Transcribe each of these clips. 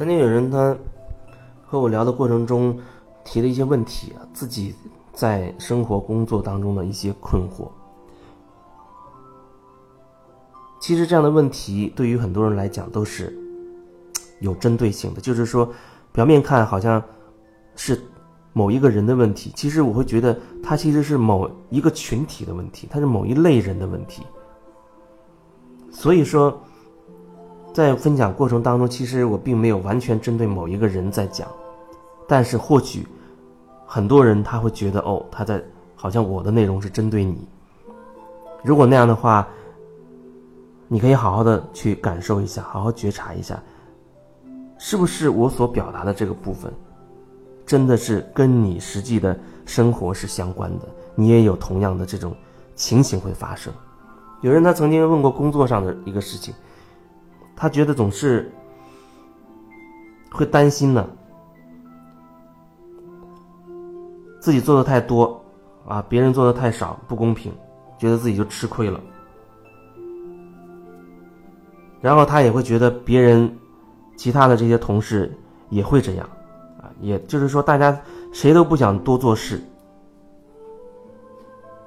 曾经有人他和我聊的过程中提了一些问题，自己在生活工作当中的一些困惑。其实这样的问题对于很多人来讲都是有针对性的，就是说表面看好像是某一个人的问题，其实我会觉得他其实是某一个群体的问题，他是某一类人的问题。所以说，在分享过程当中，其实我并没有完全针对某一个人在讲，但是或许很多人他会觉得哦，他在好像我的内容是针对你。如果那样的话，你可以好好的去感受一下，好好觉察一下，是不是我所表达的这个部分，真的是跟你实际的生活是相关的？你也有同样的这种情形会发生。有人他曾经问过工作上的一个事情，他觉得总是会担心呢，自己做的太多啊，别人做的太少，不公平，觉得自己就吃亏了。然后他也会觉得别人，其他的这些同事也会这样，啊，也就是说大家谁都不想多做事。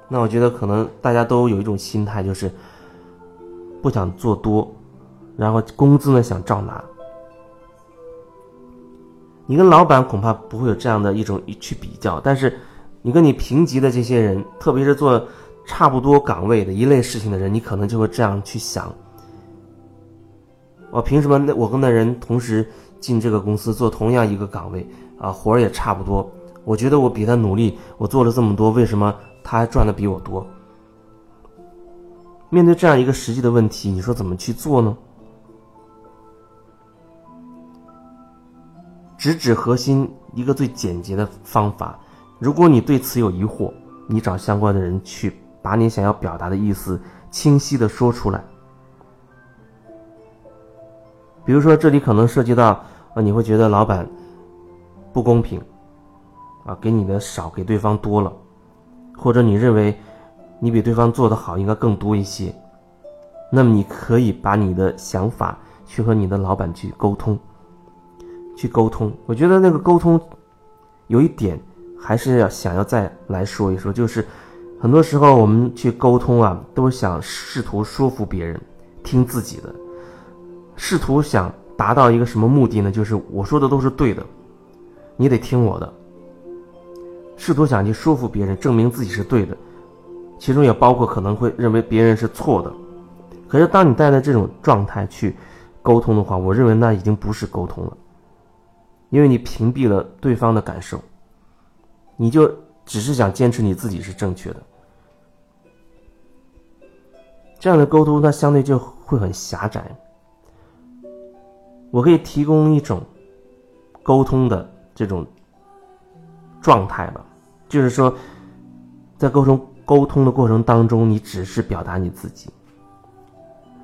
那我觉得可能大家都有一种心态，就是不想做多，然后工资呢想照拿。你跟老板恐怕不会有这样的一种去比较，但是你跟你平级的这些人，特别是做差不多岗位的一类事情的人，你可能就会这样去想。我凭什么？那我跟那人同时进这个公司做同样一个岗位啊，活儿也差不多。我觉得我比他努力，我做了这么多，为什么他还赚的比我多？面对这样一个实际的问题，你说怎么去做呢？直指核心，一个最简洁的方法。如果你对此有疑惑，你找相关的人去，把你想要表达的意思清晰的说出来。比如说，这里可能涉及到啊，你会觉得老板不公平，啊，给你的少，给对方多了，或者你认为你比对方做的好，应该更多一些，那么你可以把你的想法去和你的老板去沟通，去沟通。我觉得那个沟通有一点还是要想要再来说一说，就是很多时候我们去沟通啊，都想试图说服别人听自己的。试图想达到一个什么目的呢？就是我说的都是对的，你得听我的。试图想去说服别人，证明自己是对的，其中也包括可能会认为别人是错的。可是当你带着这种状态去沟通的话，我认为那已经不是沟通了，因为你屏蔽了对方的感受，你就只是想坚持你自己是正确的。这样的沟通，它相对就会很狭窄。我可以提供一种沟通的这种状态吧，就是说，在沟通沟通的过程当中，你只是表达你自己，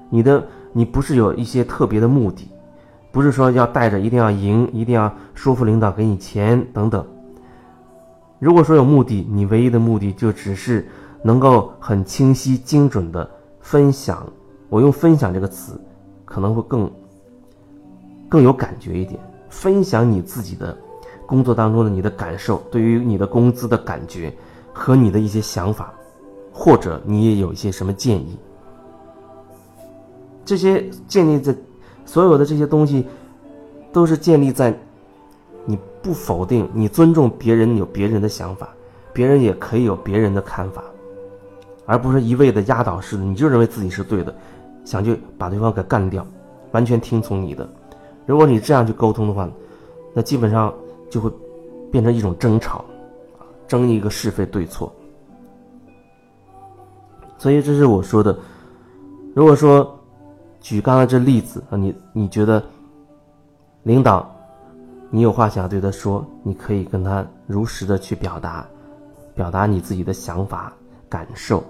你的你不是有一些特别的目的，不是说要带着一定要赢，一定要说服领导给你钱等等。如果说有目的，你唯一的目的就只是能够很清晰精准的分享。我用“分享”这个词，可能会更。更有感觉一点，分享你自己的工作当中的你的感受，对于你的工资的感觉和你的一些想法，或者你也有一些什么建议。这些建立在所有的这些东西，都是建立在你不否定、你尊重别人有别人的想法，别人也可以有别人的看法，而不是一味的压倒式的，你就认为自己是对的，想去把对方给干掉，完全听从你的。如果你这样去沟通的话，那基本上就会变成一种争吵，争一个是非对错。所以这是我说的。如果说举刚才这例子啊，你你觉得领导你有话想对他说，你可以跟他如实的去表达，表达你自己的想法感受。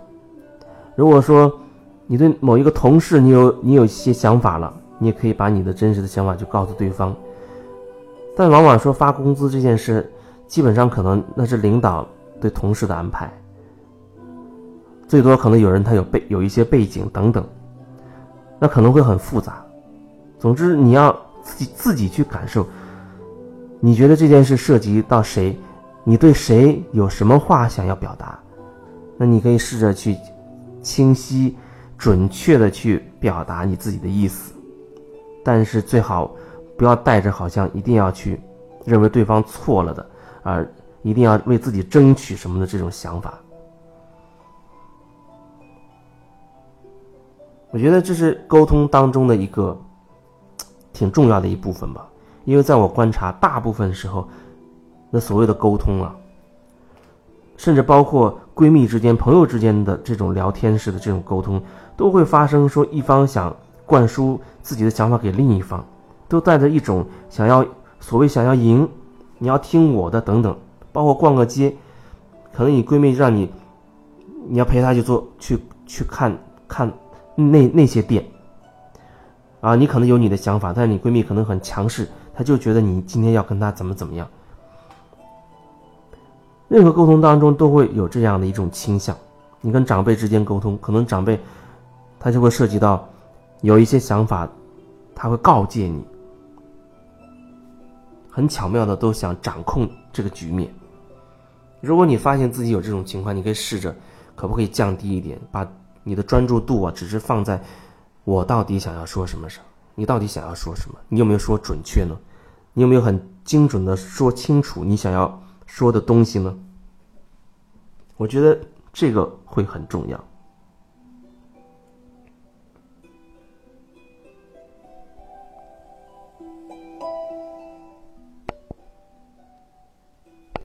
如果说你对某一个同事，你有你有一些想法了。你也可以把你的真实的想法就告诉对方，但往往说发工资这件事，基本上可能那是领导对同事的安排，最多可能有人他有背有一些背景等等，那可能会很复杂。总之，你要自己自己去感受。你觉得这件事涉及到谁？你对谁有什么话想要表达？那你可以试着去清晰、准确的去表达你自己的意思，但是最好不要带着好像一定要去认为对方错了的，而一定要为自己争取什么的这种想法。我觉得这是沟通当中的一个挺重要的一部分吧，因为在我观察，大部分时候，那所谓的沟通啊，甚至包括闺蜜之间、朋友之间的这种聊天式的这种沟通，都会发生说一方想灌输自己的想法给另一方，都带着一种想要所谓想要赢，你要听我的等等，包括逛个街，可能你闺蜜让你，你要陪她去做去去看看。那那些店，啊，你可能有你的想法，但是你闺蜜可能很强势，她就觉得你今天要跟她怎么怎么样。任何沟通当中都会有这样的一种倾向，你跟长辈之间沟通，可能长辈他就会涉及到有一些想法，他会告诫你，很巧妙的都想掌控这个局面。如果你发现自己有这种情况，你可以试着可不可以降低一点，把。你的专注度啊，只是放在我到底想要说什么上，你到底想要说什么？你有没有说准确呢？你有没有很精准的说清楚你想要说的东西呢？我觉得这个会很重要。